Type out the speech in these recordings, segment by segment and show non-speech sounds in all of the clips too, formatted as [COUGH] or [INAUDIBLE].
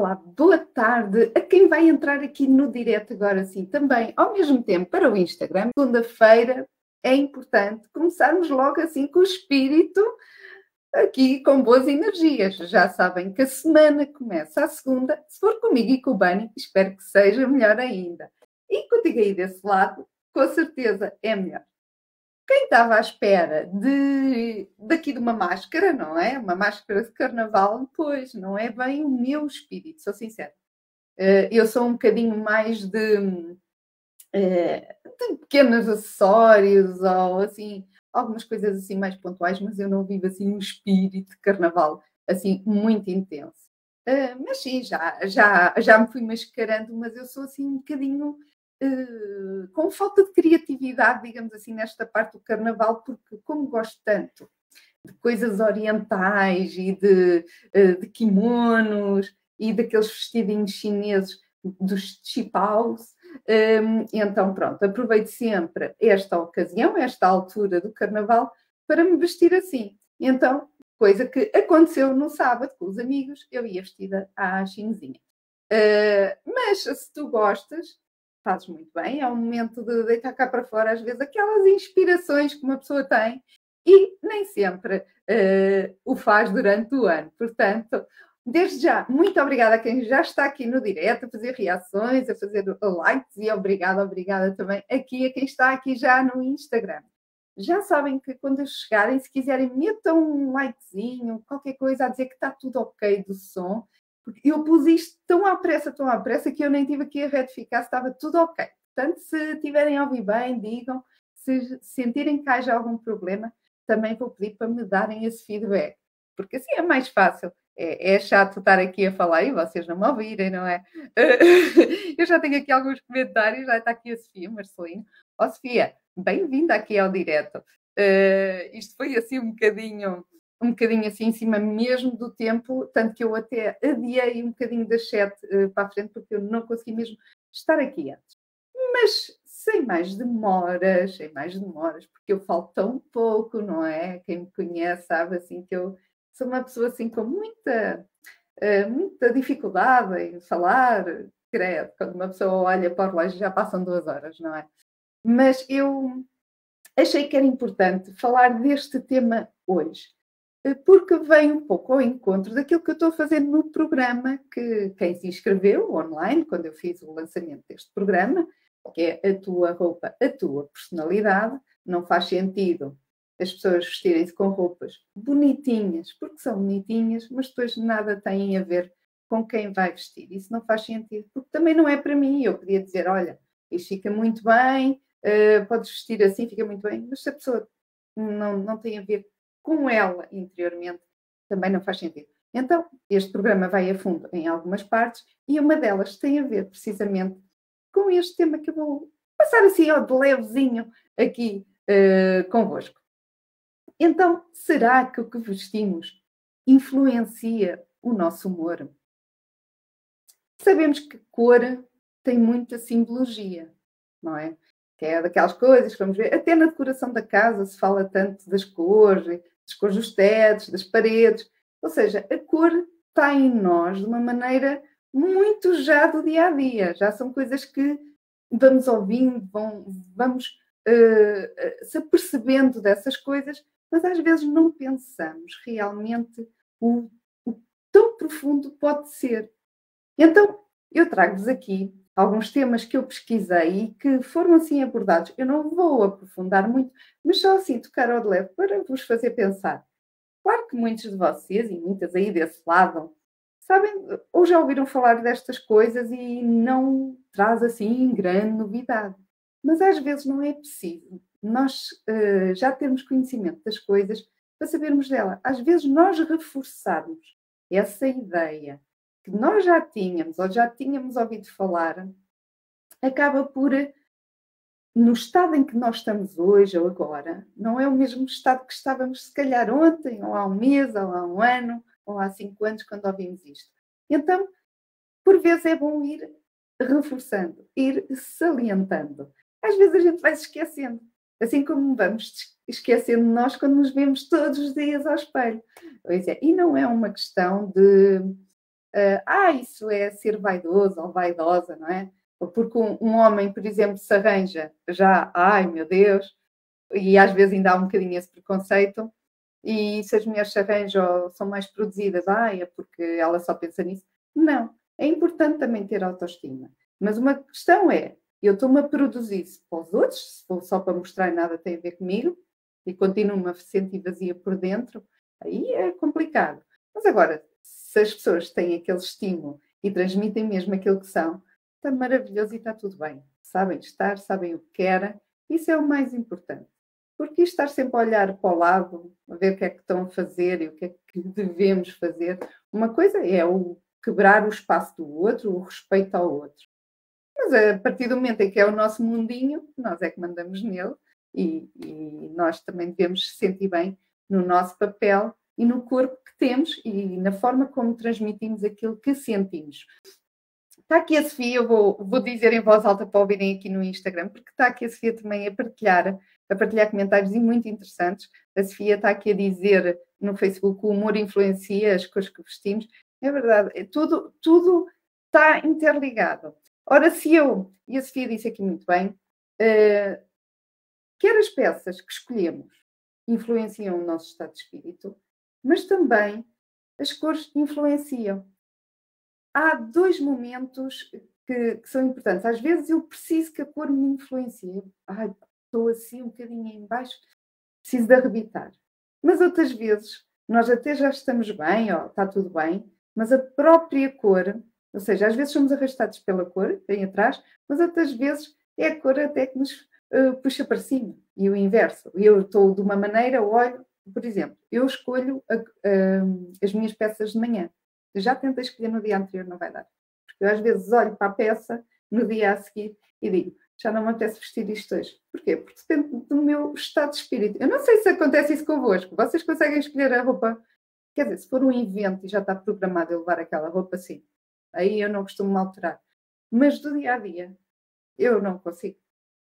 Olá, boa tarde a quem vai entrar aqui no direto agora sim também, ao mesmo tempo para o Instagram. Segunda-feira é importante começarmos logo assim com o espírito aqui com boas energias. Já sabem que a semana começa a segunda. Se for comigo e com o Bani, espero que seja melhor ainda. E contigo aí desse lado, com certeza é melhor. Quem estava à espera de daqui de uma máscara, não é? Uma máscara de carnaval, pois não é bem o meu espírito, sou sincera. Eh, eu sou um bocadinho mais de, eh, de pequenos acessórios ou assim, algumas coisas assim mais pontuais, mas eu não vivo assim um espírito de carnaval assim muito intenso. Uh, mas sim, já, já, já me fui mascarando, mas eu sou assim um bocadinho uh, com falta de criatividade, digamos assim, nesta parte do carnaval, porque como gosto tanto de coisas orientais e de, uh, de kimonos e daqueles vestidinhos chineses dos chipaus, um, então, pronto, aproveito sempre esta ocasião, esta altura do carnaval, para me vestir assim. Então, coisa que aconteceu no sábado com os amigos, eu ia vestida à chinesinha. Uh, mas se tu gostas, fazes muito bem, é o momento de deitar cá para fora, às vezes, aquelas inspirações que uma pessoa tem e nem sempre uh, o faz durante o ano. Portanto, Desde já, muito obrigada a quem já está aqui no direto, a fazer reações, a fazer likes e obrigada, obrigada também aqui a quem está aqui já no Instagram. Já sabem que quando chegarem, se quiserem, metam um likezinho, qualquer coisa a dizer que está tudo ok do som, porque eu pus isto tão à pressa, tão à pressa, que eu nem tive aqui a retificar se estava tudo ok. Portanto, se tiverem a ouvir bem, digam. Se sentirem que haja algum problema, também vou pedir para me darem esse feedback, porque assim é mais fácil é, é, chato estar aqui a falar e vocês não me ouvirem, não é? [LAUGHS] Eu já tenho aqui alguns comentários, já está aqui a Sofia Marcelino. Ó oh, Sofia, bem-vinda aqui ao direto. Uh, isto foi assim um bocadinho, um bocadinho assim em cima mesmo do tempo, tanto que eu até adiei um bocadinho da chat uh, para a frente, porque eu não consegui mesmo estar aqui antes. Mas sem mais demoras, sem mais demoras, porque eu falo tão pouco, não é? Quem me conhece sabe assim que eu sou uma pessoa assim com muita, uh, muita dificuldade em falar, credo, quando uma pessoa olha para o relógio já passam duas horas, não é? Mas eu achei que era importante falar deste tema hoje, porque vem um pouco ao encontro daquilo que eu estou a fazer no programa, que quem se inscreveu online, quando eu fiz o lançamento deste programa, que é a tua roupa, a tua personalidade, não faz sentido as pessoas vestirem-se com roupas bonitinhas, porque são bonitinhas, mas depois nada têm a ver com quem vai vestir. Isso não faz sentido, porque também não é para mim. Eu podia dizer, olha, isto fica muito bem, uh, podes vestir assim, fica muito bem, mas se a pessoa não, não tem a ver com ela interiormente, também não faz sentido. Então, este programa vai a fundo em algumas partes e uma delas tem a ver precisamente com este tema que eu vou passar assim, ó, de levezinho aqui uh, convosco. Então, será que o que vestimos influencia o nosso humor? Sabemos que cor tem muita simbologia, não é? Que é daquelas coisas que vamos ver, até na decoração da casa se fala tanto das cores, das cores dos tetos, das paredes. Ou seja, a cor está em nós de uma maneira muito já do dia a dia. Já são coisas que vamos ouvindo, vão, vamos uh, se apercebendo dessas coisas mas às vezes não pensamos realmente o, o tão profundo pode ser. Então, eu trago-vos aqui alguns temas que eu pesquisei e que foram assim abordados. Eu não vou aprofundar muito, mas só assim tocar ao de leve para vos fazer pensar. Claro que muitos de vocês, e muitas aí desse lado, sabem ou já ouviram falar destas coisas e não traz assim grande novidade. Mas às vezes não é preciso nós uh, já termos conhecimento das coisas para sabermos dela. Às vezes nós reforçarmos essa ideia que nós já tínhamos ou já tínhamos ouvido falar, acaba por, no estado em que nós estamos hoje ou agora, não é o mesmo estado que estávamos se calhar ontem, ou há um mês, ou há um ano, ou há cinco anos, quando ouvimos isto. Então, por vezes é bom ir reforçando, ir salientando. Às vezes a gente vai se esquecendo. Assim como vamos esquecendo nós quando nos vemos todos os dias ao espelho. Pois é, e não é uma questão de uh, ah, isso é ser vaidoso ou vaidosa, não é? Porque um, um, homem, por exemplo, se arranja já, ai meu Deus, e às vezes ainda há um bocadinho esse preconceito, e se as mulheres se arranjam são mais produzidas, ai, é porque ela só pensa nisso. Não, é importante também ter autoestima. Mas uma questão é, eu estou-me a produzir para os outros, se for só para mostrar e nada tem a ver comigo, e continuo-me a sentir vazia por dentro, aí é complicado. Mas agora, se as pessoas têm aquele estímulo e transmitem mesmo aquilo que são, está maravilhoso e está tudo bem. Sabem estar, sabem o que querem, isso é o mais importante. Porque estar sempre a olhar para o lado, a ver o que é que estão a fazer e o que é que [LAUGHS] devemos fazer, uma coisa é o quebrar o espaço do outro, o respeito ao outro. Mas a partir do momento em que é o nosso mundinho, nós é que mandamos nele e, e nós também devemos sentir bem no nosso papel e no corpo que temos e na forma como transmitimos aquilo que sentimos. Está aqui a Sofia, eu vou, vou dizer em voz alta para ouvirem aqui no Instagram, porque está aqui a Sofia também a partilhar, a partilhar comentários muito interessantes. A Sofia está aqui a dizer no Facebook o humor influencia as cores que vestimos. É verdade, é tudo, tudo está interligado. Ora, se eu, e a Sofia disse aqui muito bem, uh, quer as peças que escolhemos influenciam o nosso estado de espírito, mas também as cores influenciam. Há dois momentos que, que são importantes. Às vezes eu preciso que a cor me influencie. Ai, estou assim um bocadinho em baixo, preciso de arrebitar. Mas outras vezes nós até já estamos bem, está tudo bem, mas a própria cor, ou seja, às vezes somos arrastados pela cor, vem atrás, mas outras vezes é a cor até que nos uh, puxa para cima. E o inverso. Eu estou de uma maneira, olho, por exemplo, eu escolho a, a, as minhas peças de manhã. Eu já tentei escolher no dia anterior, não vai dar. Porque eu às vezes olho para a peça no dia a seguir e digo, já não me apetece vestir isto hoje. Porquê? Porque depende do meu estado de espírito. Eu não sei se acontece isso convosco. Vocês conseguem escolher a roupa. Quer dizer, se for um evento e já está programado eu levar aquela roupa, sim. Aí eu não costumo me alterar. Mas do dia a dia, eu não consigo.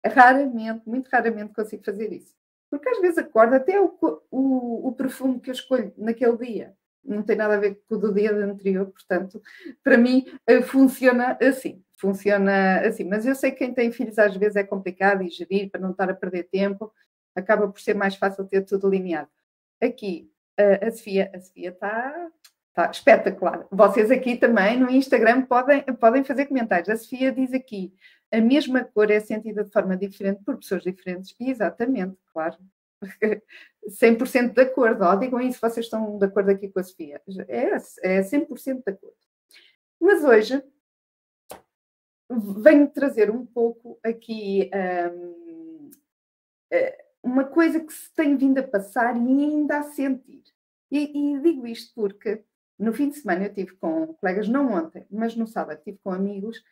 Raramente, muito raramente consigo fazer isso. Porque às vezes acordo até o, o, o perfume que eu escolho naquele dia. Não tem nada a ver com o do dia anterior, portanto, para mim eh, funciona assim. Funciona assim. Mas eu sei que quem tem filhos às vezes é complicado e gerir para não estar a perder tempo, acaba por ser mais fácil ter tudo alinhado. Aqui, a Sofia, a Sofia está Está espetacular. Vocês aqui também no Instagram podem, podem fazer comentários. A Sofia diz aqui: a mesma cor é sentida de forma diferente por pessoas diferentes. E exatamente, claro. [LAUGHS] 100% de acordo. Oh, digam isso, vocês estão de acordo aqui com a Sofia. É, é 100% de acordo. Mas hoje venho trazer um pouco aqui um, eh, uma coisa que se tem vindo a passar e ainda a sentir. E, e digo isto porque no fim de semana eu tive com colegas, não ontem, mas no sábado tive com amigos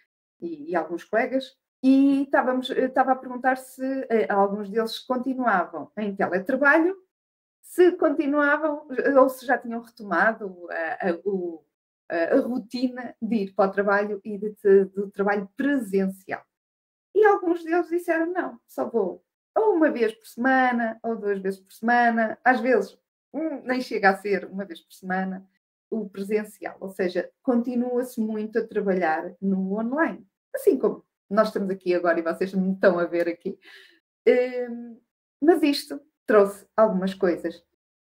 e, e alguns colegas e estávamos, estava a perguntar se eh, alguns deles continuavam em teletrabalho, se continuavam ou se já tinham retomado a, a, a, a rotina de ir para o trabalho e de, de, do trabalho presencial. E alguns deles disseram: não, só vou ou uma vez por semana, ou duas vezes por semana, às vezes um, nem chega a ser uma vez por semana o presencial, ou seja, continua-se muito a trabalhar no online, assim como nós estamos aqui agora e vocês me estão a ver aqui. Um, mas isto trouxe algumas coisas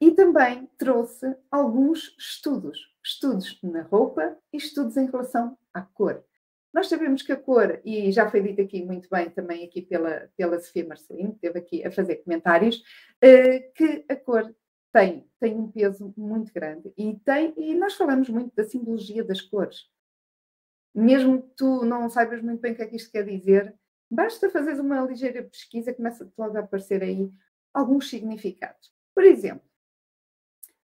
e também trouxe alguns estudos, estudos na roupa e estudos em relação à cor. Nós sabemos que a cor, e já foi dito aqui muito bem também aqui pela, pela Sofia Marcelino, que esteve aqui a fazer comentários, uh, que a cor tem, tem um peso muito grande e tem, e nós falamos muito da simbologia das cores mesmo que tu não saibas muito bem o que é que isto quer dizer, basta fazeres uma ligeira pesquisa, começa logo a aparecer aí alguns significados. Por exemplo,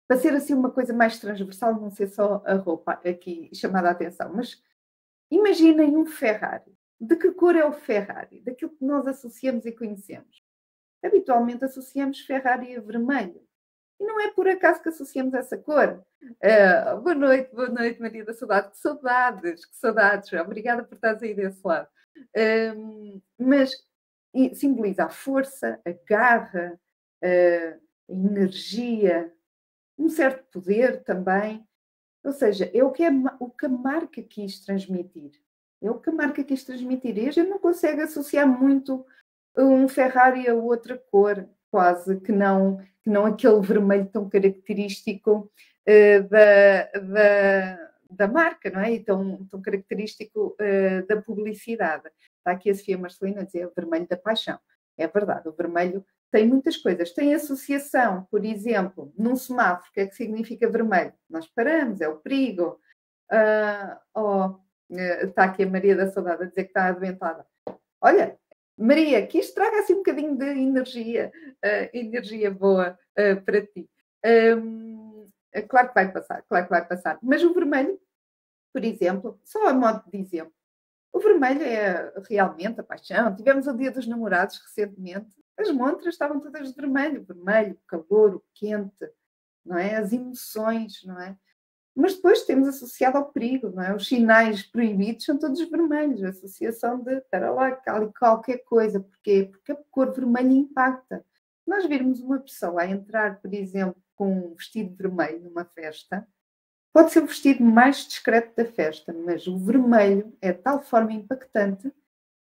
para ser assim uma coisa mais transversal, não ser só a roupa aqui chamada a atenção, mas imaginem um Ferrari. De que cor é o Ferrari? Daquilo que nós associamos e conhecemos. Habitualmente associamos Ferrari a vermelho. E não é por acaso que associamos essa cor. Uh, boa noite, boa noite, Maria da Saudade. Que saudades, que saudades. Obrigada por estares aí desse lado. Uh, mas simboliza a força, a garra, uh, a energia, um certo poder também. Ou seja, é o que, é, o que a marca quis transmitir. É o que a marca quis transmitir. E a gente não consegue associar muito um Ferrari a outra cor, quase, que não, que não aquele vermelho tão característico uh, da, da, da, marca, não é? E tão, tão característico uh, da publicidade. Está aqui a Sofia Marcelina a dizer o vermelho da paixão. É verdade, o vermelho tem muitas coisas. Tem associação, por exemplo, num semáforo, o que é que significa vermelho? Nós paramos, é o perigo. Uh, oh, está aqui a Maria da Saudade a dizer que está adoentada. Olha, Maria, que isto traga assim um bocadinho de energia, uh, energia boa uh, para ti. Um, claro que vai passar, claro que vai passar. Mas o vermelho, por exemplo, só a modo de exemplo, o vermelho é realmente a paixão. Tivemos o Dia dos Namorados recentemente as montras estavam todas de vermelho, vermelho, calor, o quente, não é? As emoções, não é? Mas depois temos associado ao perigo, não é? Os sinais proibidos são todos vermelhos, a associação de, para lá, qualquer coisa. Porquê? Porque a cor vermelha impacta. Nós virmos uma pessoa a entrar, por exemplo, com um vestido vermelho numa festa, pode ser o vestido mais discreto da festa, mas o vermelho é de tal forma impactante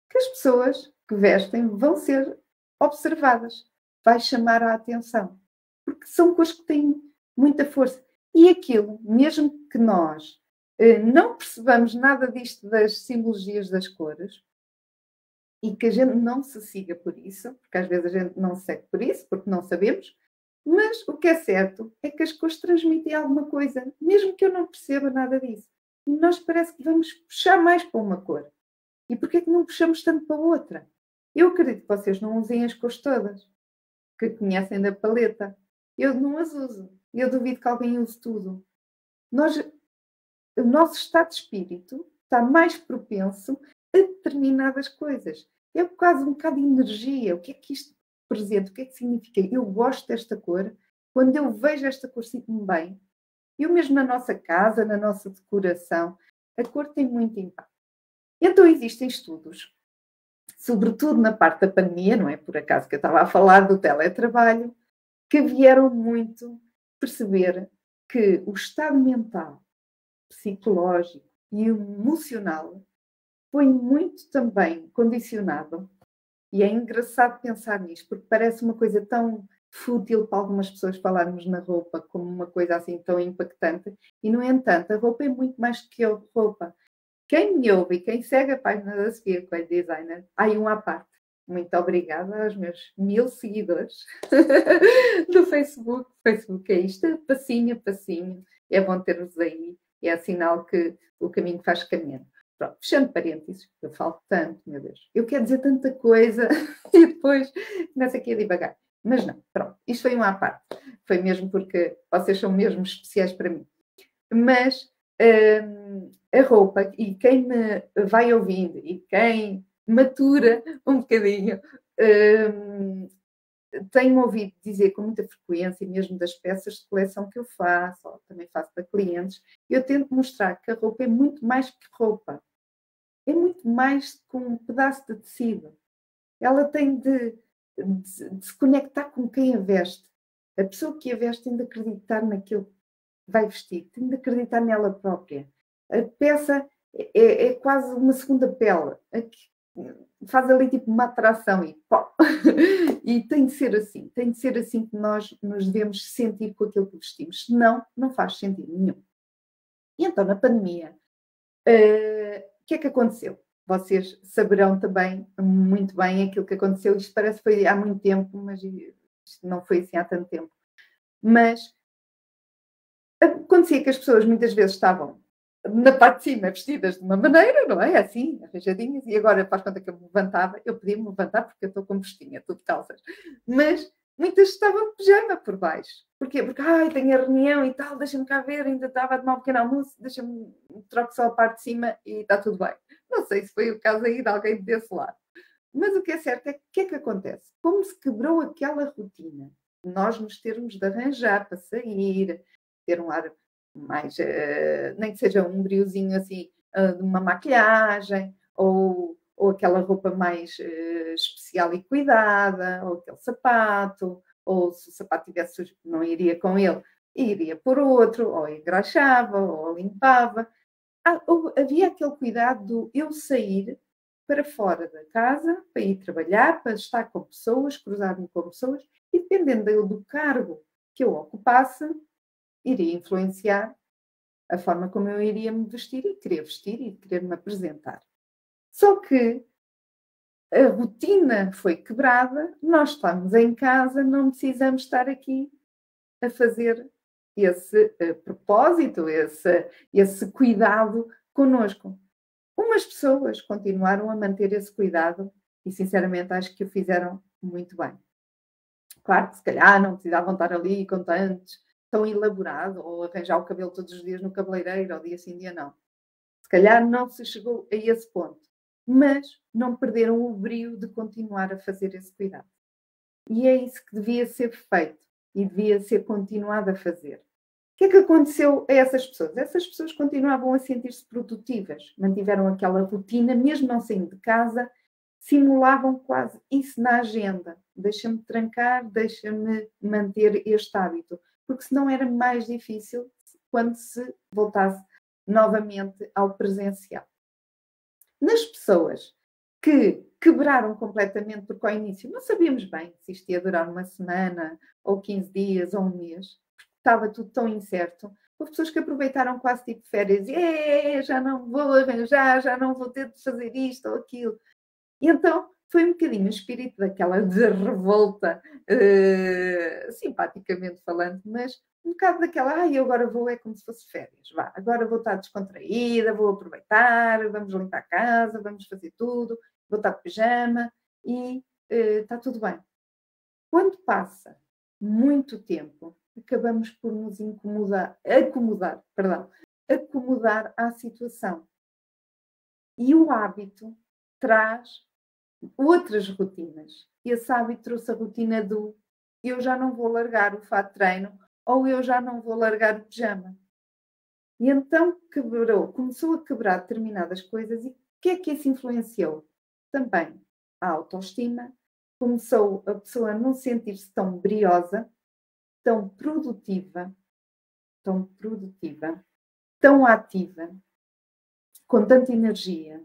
que as pessoas que vestem vão ser observadas, vai chamar a atenção, porque são cores que têm muita força. E aquilo, mesmo que nós eh, não percebamos nada disto das simbologias das cores, e que a gente não se siga por isso, porque às vezes a gente não se segue por isso, porque não sabemos, mas o que é certo é que as cores transmitem alguma coisa, mesmo que eu não perceba nada disso. E nós parece que vamos puxar mais para uma cor. E porquê é que não puxamos tanto para outra? Eu acredito que vocês não usem as cores todas, que conhecem da paleta. Eu não as uso. Eu duvido que alguém use tudo. Nós, o nosso estado de espírito está mais propenso a determinadas coisas. É quase um bocado de energia. O que é que isto representa? O que é que significa? Eu gosto desta cor. Quando eu vejo esta cor, sinto-me bem. Eu mesmo na nossa casa, na nossa decoração, a cor tem muito impacto. Então existem estudos sobretudo na parte da pandemia, não é por acaso que eu estava a falar do teletrabalho, que vieram muito perceber que o estado mental, psicológico e emocional foi muito também condicionado. E é engraçado pensar nisto, porque parece uma coisa tão fútil para algumas pessoas falarmos na roupa como uma coisa assim tão impactante, e no entanto, a roupa é muito mais que a roupa. Quem me ouve e quem segue a página da Sofia Coelho Designer, aí um à parte. Muito obrigada aos meus mil seguidores [LAUGHS] do Facebook. Facebook é isto, passinho a passinho. É bom ter-vos aí. É sinal que o caminho faz caminho. Pronto, fechando parênteses, eu falo tanto, meu Deus. Eu quero dizer tanta coisa [LAUGHS] e depois começo aqui a devagar. Mas não, pronto, isto foi uma à parte. Foi mesmo porque vocês são mesmo especiais para mim. Mas hum, a roupa e quem me vai ouvindo e quem matura [LAUGHS] um bocadinho um, tenho ouvido dizer com muita frequência, mesmo das peças de coleção que eu faço, ou também faço para clientes, eu tento mostrar que a roupa é muito mais que roupa. É muito mais que um pedaço de tecido. Ela tem de, de, de se conectar com quem a veste. A pessoa que a veste tem de acreditar naquilo que vai vestir, tem de acreditar nela própria a peça é, é quase uma segunda pele, faz ali tipo uma atração e pó. [LAUGHS] e tem de ser assim, tem de ser assim que nós nos devemos sentir com aquilo que vestimos, senão não faz sentido nenhum. E então, na pandemia, uh, o que é que aconteceu? Vocês saberão também muito bem aquilo que aconteceu. Isto parece que foi há muito tempo, mas não foi assim há tanto tempo. Mas acontecia que as pessoas muitas vezes estavam na parte de cima vestidas de uma maneira, não é? Assim, arranjadinhas, e agora faz conta que eu me levantava, eu podia me levantar porque eu estou com vestinha, tudo de calças, mas muitas estavam de pijama por baixo. Porquê? Porque, ai, tenho a reunião e tal, deixa-me cá ver, ainda estava tomar um pequeno almoço, deixa-me, troco só a parte de cima e está tudo bem. Não sei se foi o caso aí de alguém desse lado. Mas o que é certo é que o que é que acontece? Como se quebrou aquela rotina, nós nos termos de arranjar para sair, ter um ar mais, uh, nem que seja um briozinho assim, uh, de uma maquilhagem, ou, ou aquela roupa mais uh, especial e cuidada, ou aquele sapato, ou se o sapato tivesse não iria com ele, iria por outro, ou engraxava, ou limpava. Ah, havia aquele cuidado do eu sair para fora da casa, para ir trabalhar, para estar com pessoas, cruzar-me com pessoas, e dependendo do cargo que eu ocupasse, iria influenciar a forma como eu iria me vestir e querer vestir e querer me apresentar. Só que a rotina foi quebrada, nós estamos em casa, não precisamos estar aqui a fazer esse uh, propósito, esse, esse cuidado conosco. Umas pessoas continuaram a manter esse cuidado e, sinceramente, acho que o fizeram muito bem. Claro que, se calhar, não precisavam estar ali com tantos, tão elaborado, ou arranjar o cabelo todos os dias no cabeleireiro, ou dia sim, dia não. Se calhar não se chegou a esse ponto, mas não perderam o brio de continuar a fazer esse cuidado. E é isso que devia ser feito e devia ser continuado a fazer. O que é que aconteceu a essas pessoas? Essas pessoas continuavam a sentir-se produtivas, mantiveram aquela rotina, mesmo não saindo de casa, simulavam quase isso na agenda. Deixa-me trancar, deixa-me manter este hábito, porque senão era mais difícil quando se voltasse novamente ao presencial. Nas pessoas que quebraram completamente, porque ao início não sabíamos bem se isto ia durar uma semana, ou 15 dias, ou um mês, estava tudo tão incerto. Houve pessoas que aproveitaram quase tipo férias, e já não vou arranjar, já não vou ter de fazer isto ou aquilo. E então foi um bocadinho o espírito daquela [LAUGHS] revolta, uh, simpaticamente falando, mas um bocado daquela, ai, eu agora vou, é como se fosse férias, vá, agora vou estar descontraída, vou aproveitar, vamos limpar a casa, vamos fazer tudo, vou estar de pijama e uh, está tudo bem. Quando passa muito tempo, acabamos por nos incomodar, acomodar, perdão, acomodar à situação. E o hábito traz outras rotinas. Esse hábito trouxe a rotina do eu já não vou largar o fato treino ou eu já não vou largar o pijama. E então quebrou, começou a quebrar determinadas coisas e o que é que isso influenciou? Também a autoestima, começou a pessoa a não sentir-se tão briosa, tão produtiva, tão produtiva, tão ativa, com tanta energia.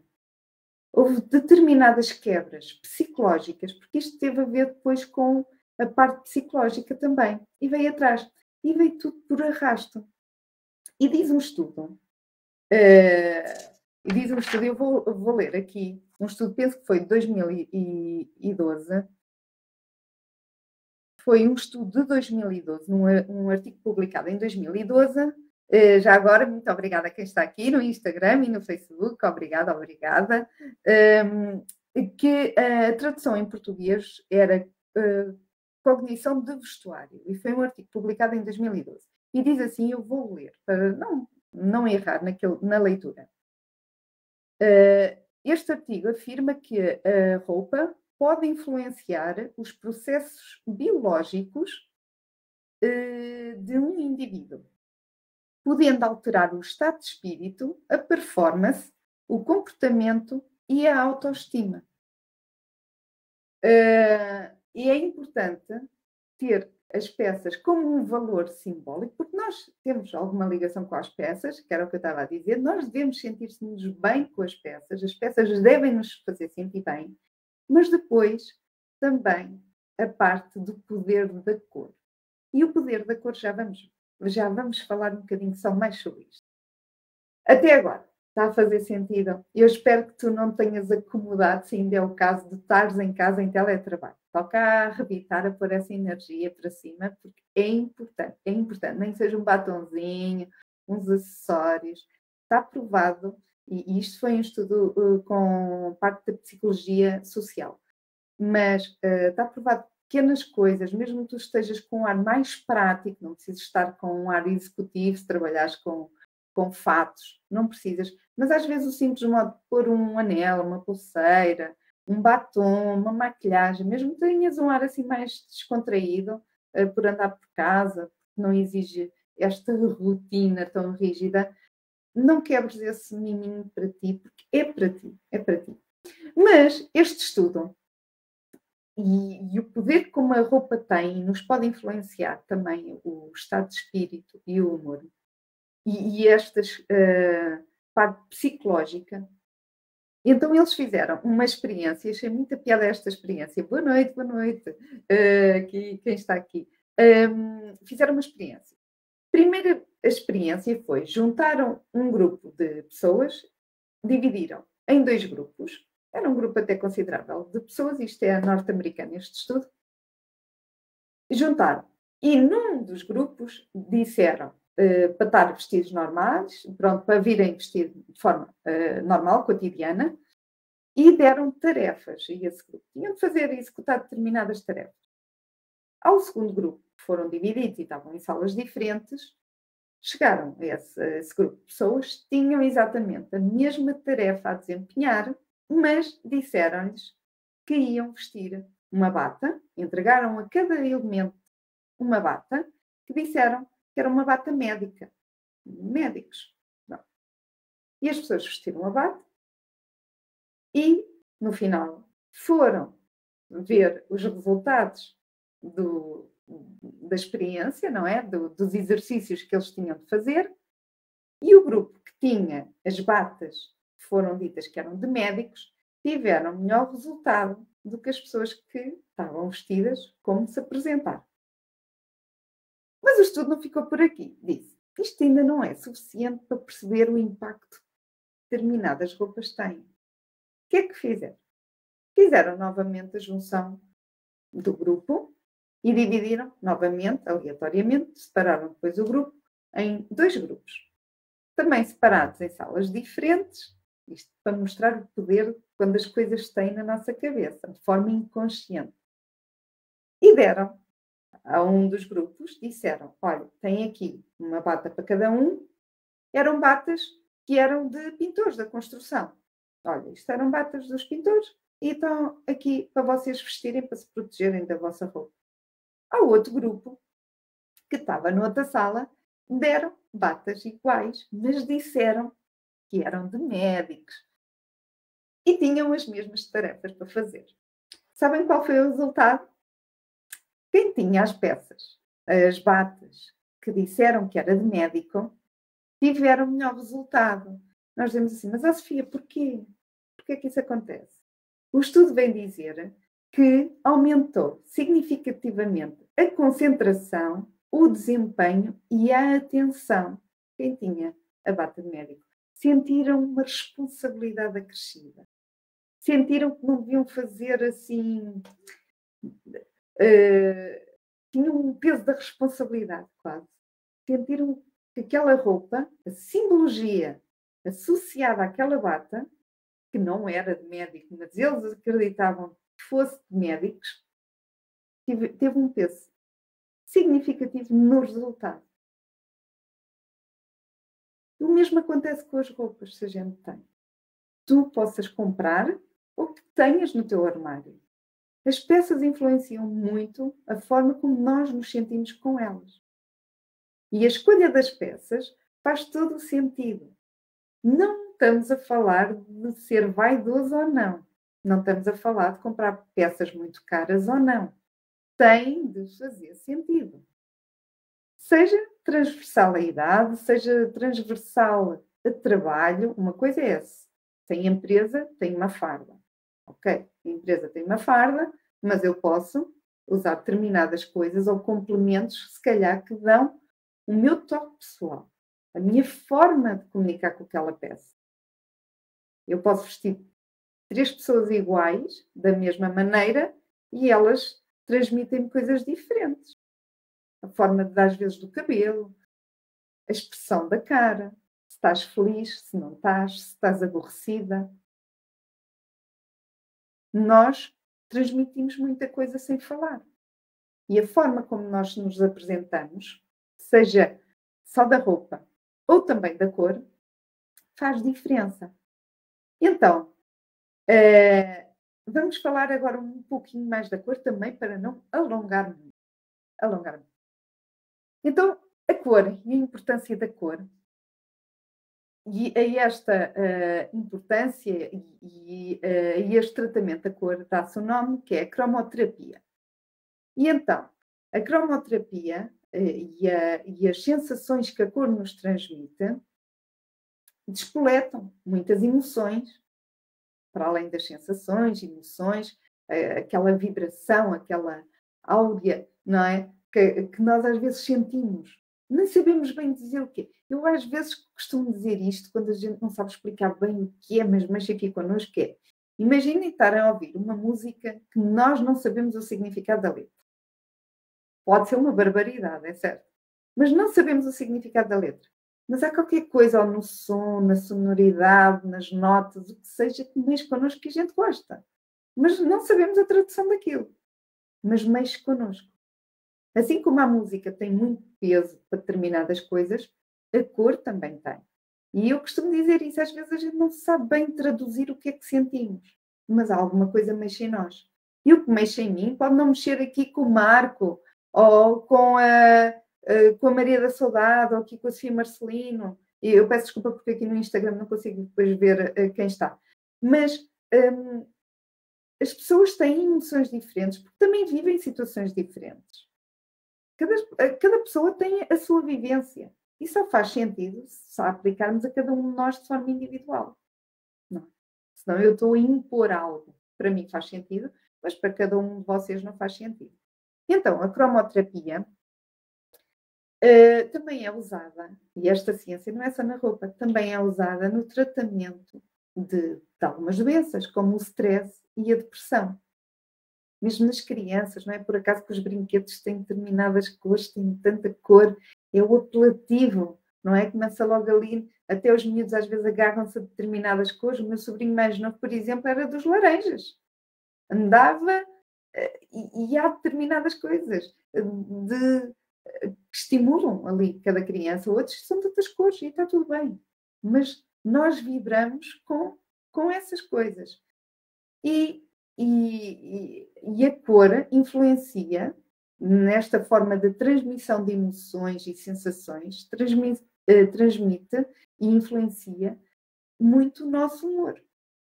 Houve determinadas quebras psicológicas, porque isto teve a ver depois com a parte psicológica também, e veio atrás, e veio tudo por arrasto. E diz um estudo, uh, e diz um estudo, eu vou, vou ler aqui, um estudo, penso que foi de 2012, foi um estudo de 2012, um, um artigo publicado em 2012. Eh, já agora, muito obrigada a quem está aqui no Instagram e no Facebook, obrigada, obrigada. Ehm, que a tradução em português era uh, Cognição de Vestuário, e foi um artigo publicado em 2012. E diz assim: eu vou ler, para não, não errar naquele, na leitura. Uh, este artigo afirma que a roupa pode influenciar os processos biológicos de um indivíduo, podendo alterar o estado de espírito, a performance, o comportamento e a autoestima. Uh, e é importante ter as peças como um valor simbólico, porque nós temos alguma ligação com as peças, que era o que eu estava a dizer, nós devemos sentir-nos bem com as peças, as peças devem nos fazer sentir bem, mas depois também a parte do poder da cor. E o poder da cor já vamos, já vamos falar um bocadinho só mais sobre isto. Até agora, está a fazer sentido? Eu espero que tu não tenhas acomodado, se ainda é o caso, de estares em casa em teletrabalho. Toca a arrebitar, a pôr essa energia para cima, porque é importante, é importante, nem seja um batonzinho, uns acessórios. Está provado e isto foi um estudo uh, com parte da psicologia social. Mas uh, está provado pequenas coisas, mesmo que tu estejas com um ar mais prático, não precisas estar com um ar executivo, se trabalhares com, com fatos, não precisas. Mas às vezes o simples modo de pôr um anel, uma pulseira, um batom, uma maquilhagem, mesmo que tenhas um ar assim mais descontraído uh, por andar por casa, não exige esta rotina tão rígida, não quebres esse miminho para ti, porque é para ti, é para ti. Mas este estudo e, e, o poder que uma roupa tem nos pode influenciar também o estado de espírito e o humor. E, e esta uh, parte psicológica. Então eles fizeram uma experiência, achei muita piada esta experiência. Boa noite, boa noite, uh, aqui, quem está aqui. Um, fizeram uma experiência. Primeira experiência foi, juntaram um grupo de pessoas, dividiram em dois grupos, era um grupo até considerável de pessoas, isto é norte-americano este estudo, juntaram. E num dos grupos disseram uh, para estar vestidos normais, pronto, para virem vestir de forma uh, normal, cotidiana, e deram tarefas a esse grupo. Tinham de fazer e executar determinadas tarefas. Ao segundo grupo, que foram divididos e estavam em salas diferentes, chegaram a esse, a esse grupo de pessoas, tinham exatamente a mesma tarefa a desempenhar, mas disseram-lhes que iam vestir uma bata, entregaram a cada elemento uma bata, que disseram que era uma bata médica. Médicos. E as pessoas vestiram a bata e, no final, foram ver os resultados do, da experiência, não é? Do, dos exercícios que eles tinham de fazer. E o grupo que tinha as batas foram ditas que eram de médicos, tiveram melhor resultado do que as pessoas que estavam vestidas como se apresentaram. Mas o estudo não ficou por aqui. Disse: isto ainda não é suficiente para perceber o impacto que determinadas roupas têm. O que é que fizeram? Fizeram novamente a junção do grupo e dividiram novamente, aleatoriamente, separaram depois o grupo em dois grupos. Também separados em salas diferentes, isto para mostrar o poder quando as coisas têm na nossa cabeça, de forma inconsciente. E deram a um dos grupos, disseram: olha, tem aqui uma bata para cada um. Eram batas que eram de pintores da construção. Olha, isto eram batas dos pintores e estão aqui para vocês vestirem para se protegerem da vossa roupa. Ao outro grupo, que estava noutra sala, deram batas iguais, mas disseram que eram de médicos e tinham as mesmas tarefas para fazer. Sabem qual foi o resultado? Quem tinha as peças, as batas, que disseram que era de médico, tiveram melhor resultado. Nós dizemos assim, mas a Sofia, porquê? Porquê que isso acontece? O estudo vem dizer que aumentou significativamente a concentração, o desempenho e a atenção. Quem tinha a bata de médico sentiram uma responsabilidade acrescida. Sentiram que não deviam fazer assim. Uh, tinham um peso da responsabilidade, quase. Sentiram que aquela roupa, a simbologia associada àquela bata, que não era de médico, mas eles acreditavam fosse de médicos, teve, teve um peso significativo no resultado. O mesmo acontece com as roupas, se a gente tem. Tu possas comprar ou que tenhas no teu armário. As peças influenciam muito a forma como nós nos sentimos com elas. E a escolha das peças faz todo o sentido. Não estamos a falar de ser vaidoso ou não. Não estamos a falar de comprar peças muito caras ou não. Tem de fazer sentido. Seja transversal à idade, seja transversal a trabalho, uma coisa é essa. Tem empresa, tem uma farda. Ok, a empresa tem uma farda, mas eu posso usar determinadas coisas ou complementos, se calhar, que dão o meu toque pessoal, a minha forma de comunicar com aquela peça. Eu posso vestir três pessoas iguais, da mesma maneira, e elas transmitem coisas diferentes. A forma às vezes, do cabelo, a expressão da cara, se estás feliz, se não estás, se estás aborrecida. Nós transmitimos muita coisa sem falar. E a forma como nós nos apresentamos, seja só da roupa ou também da cor, faz diferença. Então, Uh, vamos falar agora um pouquinho mais da cor também para não alongar muito. Alongar muito. Então, a cor e a importância da cor e a esta uh, importância e, uh, este tratamento da cor dá-se um nome que é cromoterapia. E então, a cromoterapia uh, e, a, e, as sensações que a cor nos transmite despoletam muitas emoções, para além das sensações, emoções, aquela vibração, aquela áurea, não é? Que, que nós às vezes sentimos. Nem sabemos bem dizer o quê. Eu às vezes costumo dizer isto quando a gente não sabe explicar bem o que é, mas mexe aqui connosco, que é imaginem estar a ouvir uma música que nós não sabemos o significado da letra. Pode ser uma barbaridade, é certo. Mas não sabemos o significado da letra. Mas há qualquer coisa, ou no som, na sonoridade, nas notas, o que seja, que mexe connosco que a gente gosta. Mas não sabemos a tradução daquilo. Mas mexe connosco. Assim como a música tem muito peso para determinadas coisas, a cor também tem. E eu costumo dizer isso, às vezes a gente não sabe bem traduzir o que é que sentimos, mas alguma coisa mexe em nós. E o que mexe em mim pode não mexer aqui com o Marco, ou com a, com a Maria da Saudade, ou aqui com a Sofia Marcelino. Eu peço desculpa porque aqui no Instagram não consigo depois ver uh, quem está. Mas um, as pessoas têm emoções diferentes porque também vivem situações diferentes. Cada, cada pessoa tem a sua vivência. E só faz sentido se aplicarmos a cada um de nós de forma individual. Não. Senão eu estou a impor algo. Para mim faz sentido, mas para cada um de vocês não faz sentido. Então, a cromoterapia uh, também é usada, e esta ciência não é só na roupa, também é usada no tratamento de, de algumas doenças, como o stress e a depressão mesmo nas crianças, não é por acaso que os brinquedos têm determinadas cores, têm tanta cor é o apelativo, não é? Começa logo ali, até os miúdos às vezes agarram-se a determinadas cores. O meu sobrinho mais novo, por exemplo, era dos laranjas. Andava eh, e, e há determinadas coisas de, que estimulam ali cada criança, outros são de outras cores e está tudo bem. Mas nós vibramos com, com essas coisas. E, e, e a cor influencia nesta forma de transmissão de emoções e sensações, transmite, eh, transmite e influencia muito o nosso humor,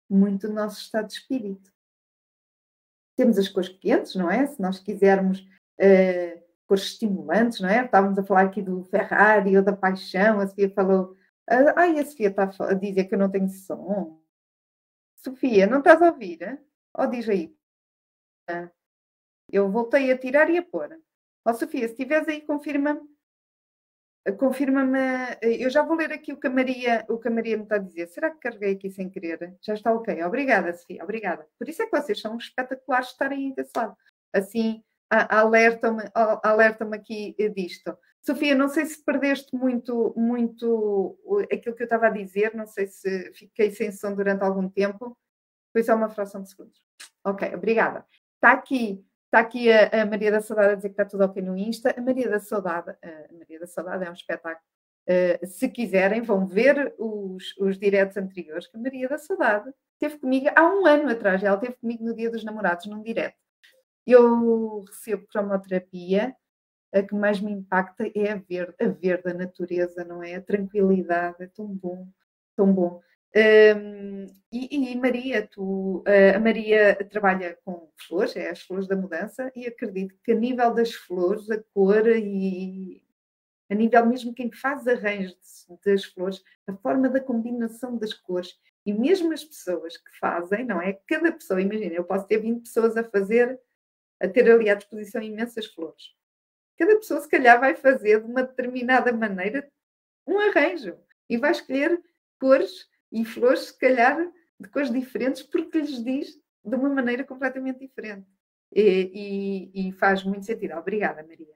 muito o nosso estado de espírito. Temos as cores quentes, não é? Se nós quisermos uh, cores estimulantes, não é? Estávamos a falar aqui do Ferrari ou da paixão, a Sofia falou. Uh, ai, a Sofia está a dizer que eu não tenho som. Sofia, não estás a ouvir? Hein? Ou diz aí. Eu voltei a tirar e a pôr. Ó oh, Sofia, se estiveres aí, confirma-me. Confirma-me. Eu já vou ler aqui o que, a Maria, o que a Maria me está a dizer. Será que carreguei aqui sem querer? Já está ok. Obrigada, Sofia. Obrigada. Por isso é que vocês são espetaculares estarem aí desse lado. Assim, alerta-me alerta aqui disto. Sofia, não sei se perdeste muito, muito aquilo que eu estava a dizer, não sei se fiquei sem som durante algum tempo. Foi só uma fração de segundos. Ok, obrigada. Está aqui Está aqui a, a, Maria da Saudade a dizer que está tudo ok no Insta. A Maria da Saudade, a Maria da Saudade é um espetáculo. Uh, se quiserem, vão ver os, os diretos anteriores, que a Maria da Saudade teve comigo há um ano atrás. Ela teve comigo no Dia dos Namorados, num direto. Eu recebo cromoterapia. A que mais me impacta é a ver, a ver da natureza, não é? A tranquilidade, é tão bom, tão bom. E, e, Maria, tu, a Maria trabalha com flores, é as flores da mudança, e acredito que a nível das flores, a cor e a nível mesmo quem faz arranjos das flores, a forma da combinação das cores, e mesmo as pessoas que fazem, não é? Cada pessoa, imagina, eu posso ter 20 pessoas a fazer, a ter ali à disposição imensas flores. Cada pessoa, se calhar, vai fazer de uma determinada maneira um arranjo e vai escolher cores e flores, se calhar, de cores diferentes, porque lhes diz de uma maneira completamente diferente. E, e, e faz muito sentido. Obrigada, Maria.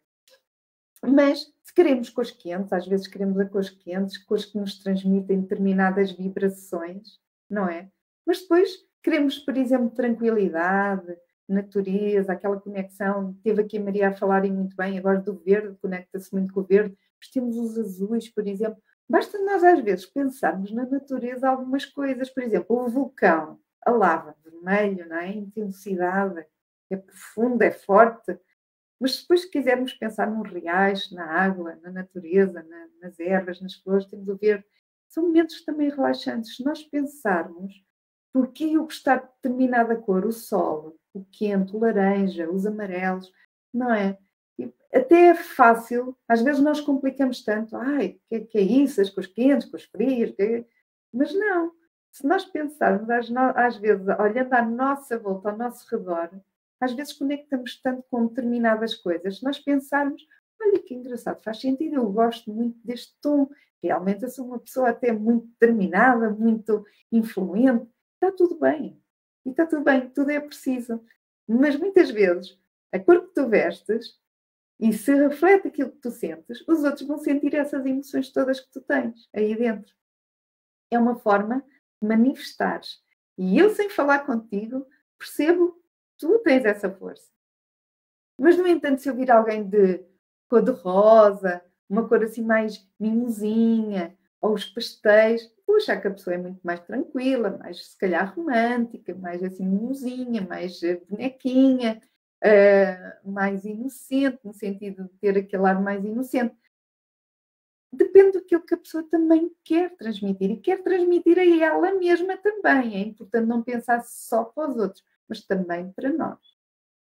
Mas se queremos cores quentes, às vezes queremos a cores quentes, cores que nos transmitem determinadas vibrações, não é? Mas depois queremos, por exemplo, tranquilidade, natureza, aquela conexão. Teve aqui a Maria a falarem muito bem agora do verde, conecta-se muito com o verde. Mas temos os azuis, por exemplo, Basta nós, às vezes, pensarmos na natureza algumas coisas. Por exemplo, o vulcão, a lava, vermelho, não é? Intensidade, é profunda, é forte. Mas depois, se quisermos pensar nos reais, na água, na natureza, na, nas ervas, nas flores, temos o verde. são momentos também relaxantes. Se nós pensarmos porque eu gostar de determinada cor, o sol, o quente, o laranja, os amarelos, não é? Até é fácil, às vezes nós complicamos tanto, ai, que, é, que é isso, as cores quentes, cores frias, é... mas não. Se nós pensarmos, às, às vezes, olhando à nossa volta, ao nosso redor, às vezes conectamos tanto com determinadas coisas. Se nós pensarmos, olha que engraçado, faz sentido, eu gosto muito deste tom, realmente eu sou uma pessoa até muito determinada, muito influente, está tudo bem. E está tudo bem, tudo é preciso. Mas muitas vezes, a cor que tu vestes e se reflete aquilo que tu sentes, os outros vão sentir essas emoções todas que tu tens aí dentro. É uma forma de manifestares. E eu, sem falar contigo, percebo que tu tens essa força. Mas, no entanto, se eu vir alguém de cor de rosa, uma cor assim mais mimosinha, ou os pastéis, puxa, que a pessoa é muito mais tranquila, mais se calhar romântica, mais assim mimosinha, mais eh, bonequinha, uh, mais inocente, no sentido de ter aquele ar mais inocente. Depende daquilo que a pessoa também quer transmitir e quer transmitir a ela mesma também. É importante não pensar só para os outros, mas também para nós.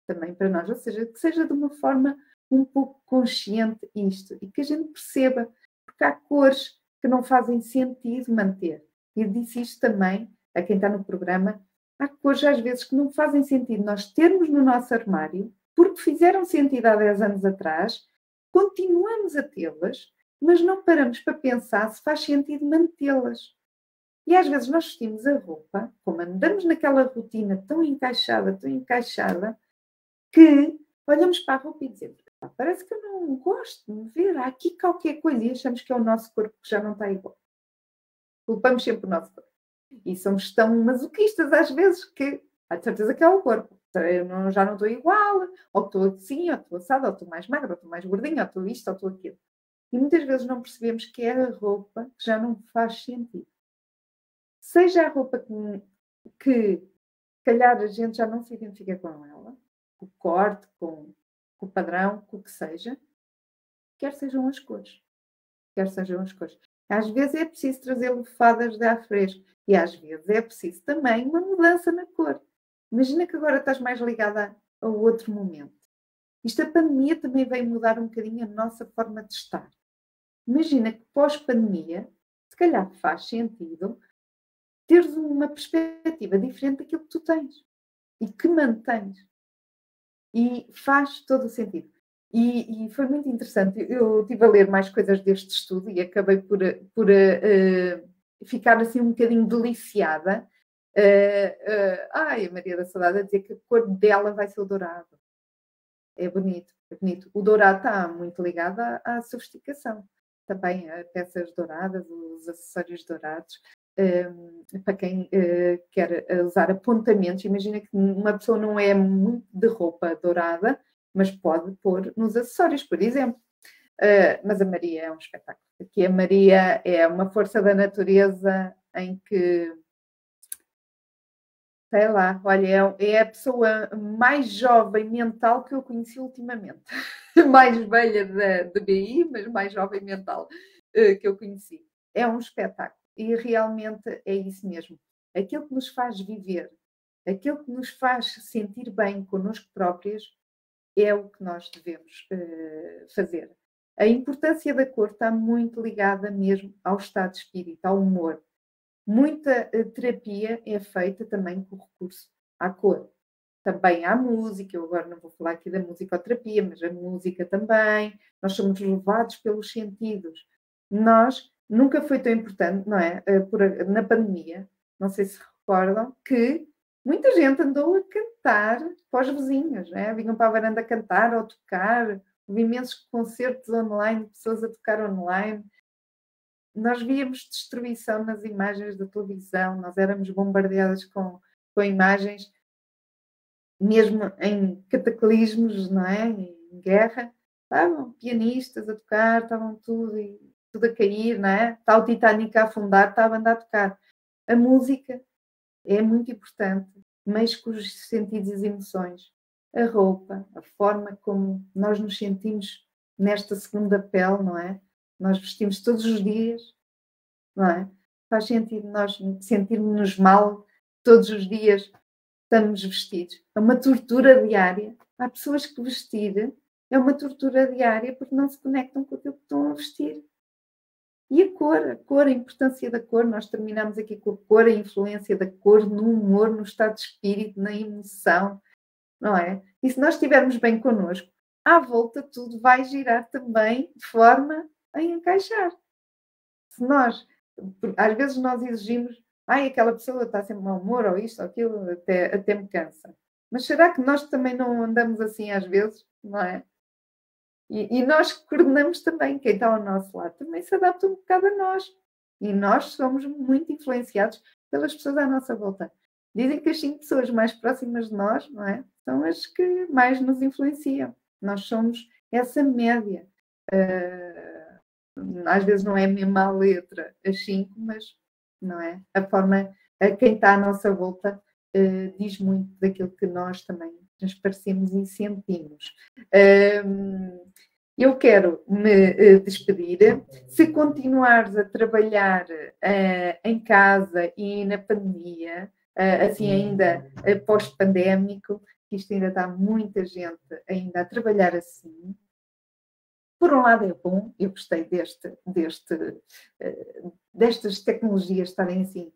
Também para nós, ou seja, que seja de uma forma um pouco consciente isto e que a gente perceba, porque há cores que não fazem sentido manter. Eu disse isto também a quem está no programa, há cores às vezes que não fazem sentido nós termos no nosso armário, porque fizeram sentido há 10 anos atrás, continuamos a tê-las, mas não paramos para pensar se faz sentido mantê-las. E às vezes nós vestimos a roupa, como andamos naquela rotina tão encaixada, tão encaixada, que olhamos para a roupa e dizemos: parece que eu não gosto de me ver, há aqui qualquer coisa, e achamos que é o nosso corpo que já não está igual. Culpamos sempre o nosso corpo. E somos tão masoquistas às vezes que há de certeza que é o corpo. Eu não, já não estou igual, ou estou assim, ou estou assada, ou estou mais magra, ou estou mais gordinha, ou estou isto, ou estou aquilo. E muitas vezes não percebemos que é a roupa que já não faz sentido. Seja a roupa que, que calhar a gente já não se identifica com ela, com o corte, com, com o padrão, com o que seja, quer sejam as cores. Quer sejam as cores. Às vezes é preciso trazer lufadas de ar fresco e às vezes é preciso também uma mudança na cor. Imagina que agora estás mais ligada a outro momento. Isto a pandemia também veio mudar um bocadinho a nossa forma de estar. Imagina que pós-pandemia, se calhar faz sentido teres uma perspectiva diferente daquilo que tu tens e que mantens. E faz todo o sentido. E, e, foi muito interessante. Eu estive a ler mais coisas deste estudo e acabei por, por uh, ficar assim um bocadinho deliciada. Uh, uh, ai, a Maria da Saudade a dizer que a cor dela vai ser o dourado. É bonito, é bonito. O dourado está muito ligado à, à sofisticação. Também a peças douradas, os acessórios dourados. para quem quer usar apontamentos, imagina que uma pessoa não é muito de roupa dourada, mas pode pôr nos acessórios, por exemplo. Uh, mas a Maria é um espetáculo. Aqui a Maria é uma força da natureza em que, sei lá, olha, é, é a pessoa mais jovem mental que eu conheci ultimamente. [LAUGHS] mais velha da, de BI, mas mais jovem mental uh, que eu conheci. É um espetáculo. E realmente é isso mesmo. Aquilo que nos faz viver, aquilo que nos faz sentir bem connosco próprios, é o que nós devemos uh, fazer. A importância da cor está muito ligada mesmo ao estado de espírito, ao humor. Muita uh, terapia é feita também com recurso à cor. Também há música, eu agora não vou falar aqui da musicoterapia, mas a música também. Nós somos levados pelos sentidos. Nós, nunca foi tão importante, não é? Uh, por, na pandemia, não sei se recordam, que muita gente andou a cantar para os vizinhos, né? vinham para a varanda cantar ou tocar, houve imensos concertos online, pessoas a tocar online. Nós víamos destruição nas imagens da televisão, nós éramos bombardeadas com, com imagens, mesmo em cataclismos, não é? em guerra, estavam pianistas a tocar, estavam tudo, tudo a cair, não é? O Titanic a afundar, está a banda a tocar. A música é muito importante, mas com os sentidos e as emoções. A roupa, a forma como nós nos sentimos nesta segunda pele, não é? Nós vestimos todos os dias não é? Faz sentido nós sentirmos-nos mal todos os dias estamos vestidos. É uma tortura diária. Há pessoas que vestir é uma tortura diária porque não se conectam com aquilo que estão a vestir. E a cor, a cor, a importância da cor, nós terminamos aqui com a cor, a influência da cor no humor, no estado de espírito, na emoção, não é? E se nós estivermos bem connosco, à volta tudo vai girar também de forma a encaixar. Se nós, às vezes nós exigimos, ai, aquela pessoa está sempre mau humor, ou isto, ou aquilo, até, até me cansa. Mas será que nós também não andamos assim às vezes, não é? E, e nós coordenamos também, quem está ao nosso lado também se adapta um bocado a nós. E nós somos muito influenciados pelas pessoas à nossa volta. Dizem que as cinco pessoas mais próximas de nós, não é? São as que mais nos influenciam. Nós somos essa média. Uh, às vezes não é a mesma letra, as cinco, mas não é? A forma, a quem está à nossa volta uh, diz muito daquilo que nós também transparecemos e sentimos. Eu quero me eh, despedir. Se continuares a trabalhar uh, em casa e na pandemia, uh, assim ainda uh, pós-pandémico, que isto ainda está muita gente ainda a trabalhar assim. Por um lado é bom, eu gostei deste, deste, destas tecnologias estarem assim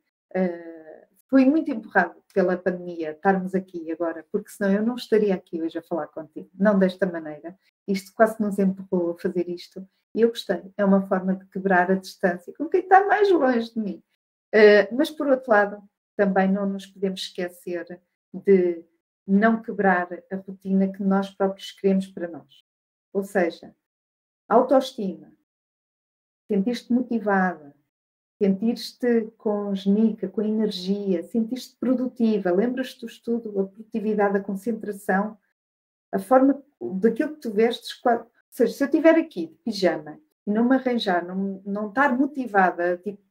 foi muito empurrado pela pandemia estarmos aqui agora, porque senão eu não estaria aqui hoje a falar contigo, não desta maneira. Isto quase nos empurrou a fazer isto e eu gostei. É uma forma de quebrar a distância com quem está mais longe de mim. Uh, mas, por outro lado, também não nos podemos esquecer de não quebrar a rotina que nós próprios queremos para nós. Ou seja, autoestima, sentir-te motivada, sentir-te com genica, com energia, sentir-te produtiva. Lembras-te do estudo, a produtividade, a concentração, a forma daquilo que tu vestes. Ou seja, se eu estiver aqui de pijama e não me arranjar, não, não estar motivada, tipo,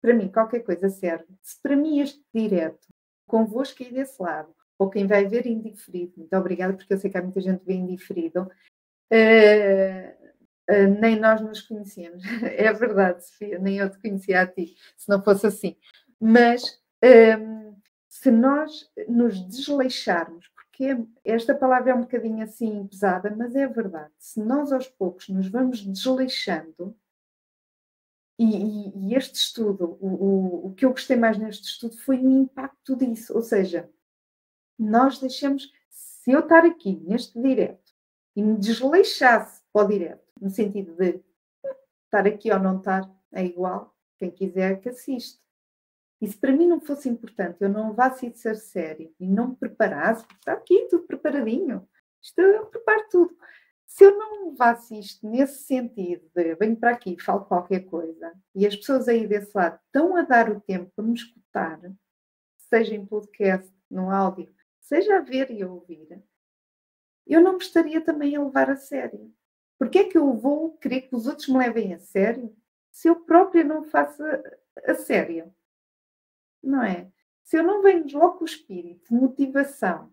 para mim qualquer coisa serve. Se para mim este direto, convosco aí desse lado, ou quem vai ver indiferido, muito obrigada, porque eu sei que há muita gente vê indiferido, uh, Uh, nem nós nos conhecemos. [LAUGHS] É verdade, Sofia, nem eu te conhecia a ti, se não fosse assim. Mas um, se nós nos desleixarmos, porque esta palavra é um bocadinho assim pesada, mas é verdade, se nós aos poucos nos vamos desleixando, e, e, e este estudo, o, o, o que eu gostei mais neste estudo foi o impacto disso, ou seja, nós deixamos, se eu estar aqui neste direto e me desleixasse para o direto, no sentido de estar aqui ou não estar é igual, quem quiser que assiste. E se para mim não fosse importante, eu não levasse isso a sério e não me preparasse, porque está aqui tudo preparadinho, isto eu preparo tudo. Se eu não levasse isto nesse sentido de venho para aqui, falo qualquer coisa, e as pessoas aí desse lado estão a dar o tempo para me escutar, seja em podcast, no áudio, seja a ver e a ouvir, eu não me estaria também a levar a sério. Porque é que eu vou querer que os outros me levem a sério se eu própria não faço a, sério? Não é? Se eu não venho logo com o espírito motivação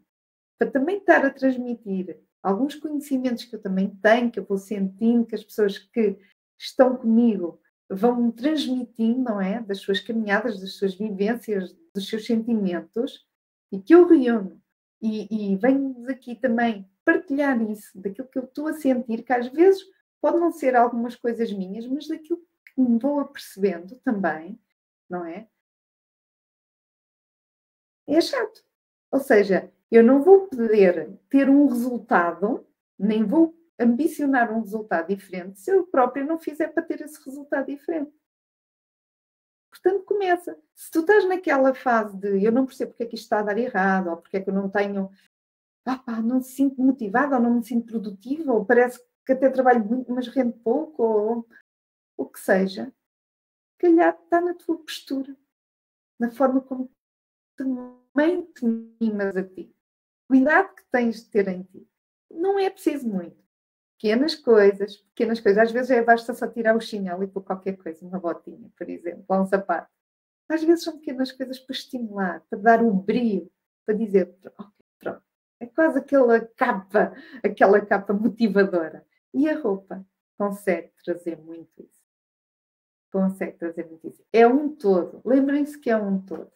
para também estar a transmitir alguns conhecimentos que eu também tenho, que eu vou sentindo, que as pessoas que estão comigo vão me transmitindo, não é? Das suas caminhadas, das suas vivências, dos seus sentimentos, e que eu reúno. E, e venho aqui também partilhar isso, daquilo que eu estou a sentir, que às vezes pode não ser algumas coisas minhas, mas daquilo que me vou apercebendo também, não é? É chato. Ou seja, eu não vou poder ter um resultado, nem vou ambicionar um resultado diferente se eu própria não fizer para ter esse resultado diferente. Portanto, começa. Se tu estás naquela fase de eu não percebo porque é que isto está a dar errado, ou porque é que eu não tenho ah, pá, não me sinto motivada, ou não me sinto produtiva, ou parece que até trabalho muito, mas rende pouco, ou o que seja, calhar está na tua postura, na forma como também te mimas a ti. Cuidado que tens de ter em ti. Não é preciso muito. Pequenas coisas, pequenas coisas. Às vezes é basta só tirar o chinelo e pôr qualquer coisa, uma botinha, por exemplo, ou um sapato. Às vezes são pequenas coisas para estimular, para dar o brilho, para dizer, ok, é quase aquela capa, aquela capa motivadora. E a roupa consegue trazer muito isso. consegue trazer notícia. É um todo. Lembrem-se que é um todo.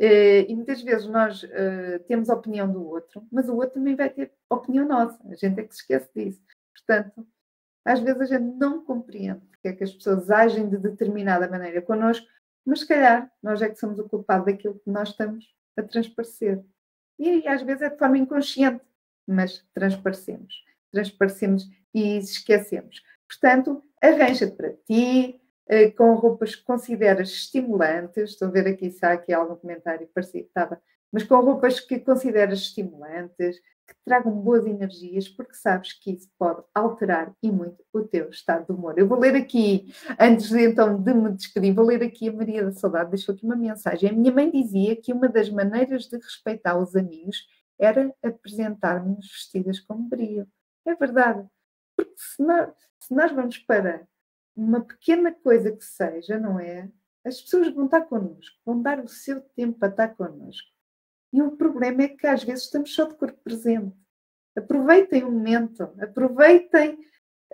Uh, e muitas vezes nós uh, temos a opinião do outro, mas o outro também vai ter opinião nossa. A gente é que se esquece disso. Portanto, às vezes a gente não compreende porque é que as pessoas agem de determinada maneira connosco, mas se calhar nós é que somos o culpado daquilo que nós estamos a transparecer. E, às vezes é de forma inconsciente, mas transparecemos. Transparecemos e esquecemos. Portanto, arranja para ti, eh, com roupas que consideras estimulantes. Estou a ver aqui se há aqui algum comentário parecido, estava. Mas com roupas que consideras estimulantes, que tragam boas energias, porque sabes que isso pode alterar e muito o teu estado de humor. Eu vou ler aqui, antes de, então de me despedir, vou ler aqui a Maria da Saudade, deixou aqui uma mensagem. A minha mãe dizia que uma das maneiras de respeitar os amigos era apresentar-nos vestidas com brio. É verdade. Porque se nós, se nós vamos para uma pequena coisa que seja, não é? As pessoas vão estar connosco, vão dar o seu tempo para estar connosco. E o problema é que às vezes estamos só de corpo presente. Aproveitem o momento, aproveitem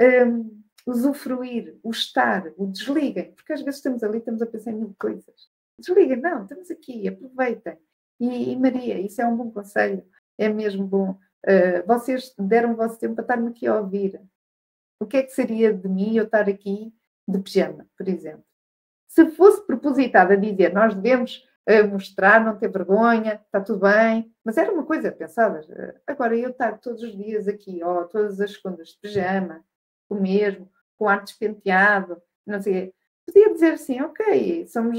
um, usufruir, o estar, o desliguem, porque às vezes estamos ali, estamos a pensar em mil coisas. Desliguem, não, estamos aqui, aproveitem. E, e Maria, isso é um bom conselho, é mesmo bom. Uh, vocês deram o vosso tempo para estar-me aqui a ouvir. O que é que seria de mim eu estar aqui de pijama, por exemplo? Se fosse propositado a dizer nós devemos mostrar, não ter vergonha, está tudo bem, mas era uma coisa pensada. Agora, eu estar todos os dias aqui, ó, todas as segundas de pijama, o mesmo, com ar despenteado, não sei podia dizer assim, ok, somos,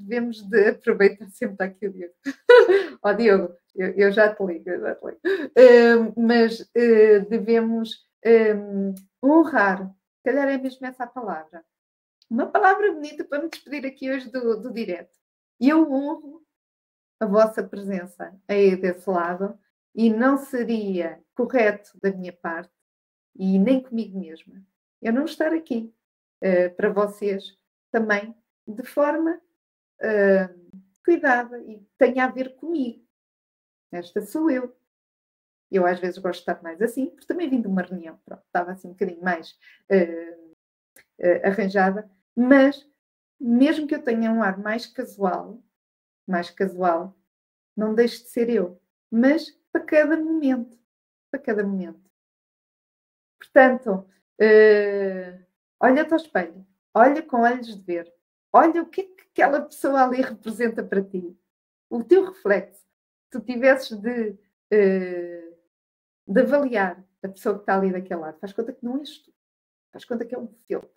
devemos de aproveitar [LAUGHS] sempre aqui o Diogo. [LAUGHS] Ó oh, Diogo, eu, eu, já te ligo, eu já te ligo. Uh, mas uh, devemos um, honrar, se calhar é mesmo essa a palavra. Uma palavra bonita para me despedir aqui hoje do, do direto. E eu honro a vossa presença aí desse lado e não seria correto da minha parte e nem comigo mesma eu não estar aqui uh, para vocês também de forma uh, cuidada e tenha a ver comigo. Esta sou eu. Eu às vezes gosto de estar mais assim, porque também vim de uma reunião, pronto, estava assim um bocadinho mais uh, arranjada, mas mesmo que eu tenha um ar mais casual, mais casual, não deixe de ser eu, mas para cada momento, para cada momento. Portanto, uh, olha-te ao espelho, olha com olhos de ver, olha o que é que aquela pessoa ali representa para ti, o teu reflexo. Tu tivesses de uh, de avaliar a pessoa que está ali daquele lado. Faz conta que não és tu. Faz conta que é um filme.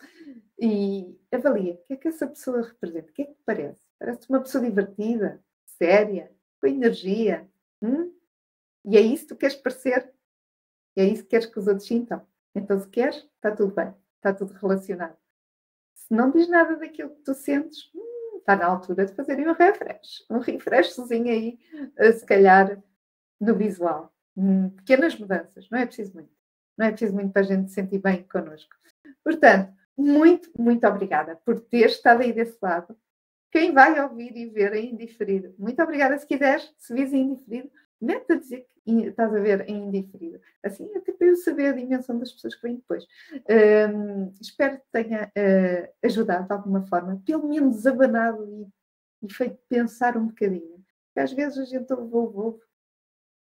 E avalia o que é que essa pessoa representa. O que é que parece? Parece uma pessoa divertida, séria, com energia. Hum? E é isso que tu queres parecer. E é isso que queres que os outros sintam. Então, se queres, está tudo bem. Está tudo relacionado. Se não diz nada daquilo que tu sentes, hum, está na altura de fazerem um refresh. Um refreshzinho aí, eh, se calhar, no visual. Hum, pequenas mudanças, não é preciso muito. Não é preciso muito para a gente se sentir bem connosco. Portanto, muito, muito obrigada por ter estado aí desse lado. Quem vai ouvir e ver em indiferido, muito obrigada. Se quiseres, se vis em indiferido, mete a dizer que estás a ver em indiferido. Assim, até para eu saber a dimensão das pessoas que vêm depois. Um, espero que tenha uh, ajudado de alguma forma, pelo menos abanado e, e feito pensar um bocadinho. Porque às vezes a gente ouve, ouve, ouve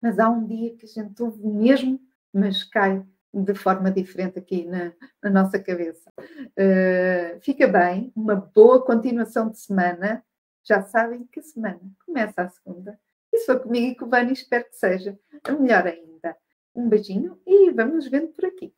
mas há um dia que a gente ouve mesmo, mas cai de forma diferente aqui na, na nossa cabeça. Uh, fica bem, uma boa continuação de semana. Já sabem que semana começa a segunda. E for comigo e com o Vani, espero que seja melhor ainda. Um beijinho e vamos nos vendo por aqui.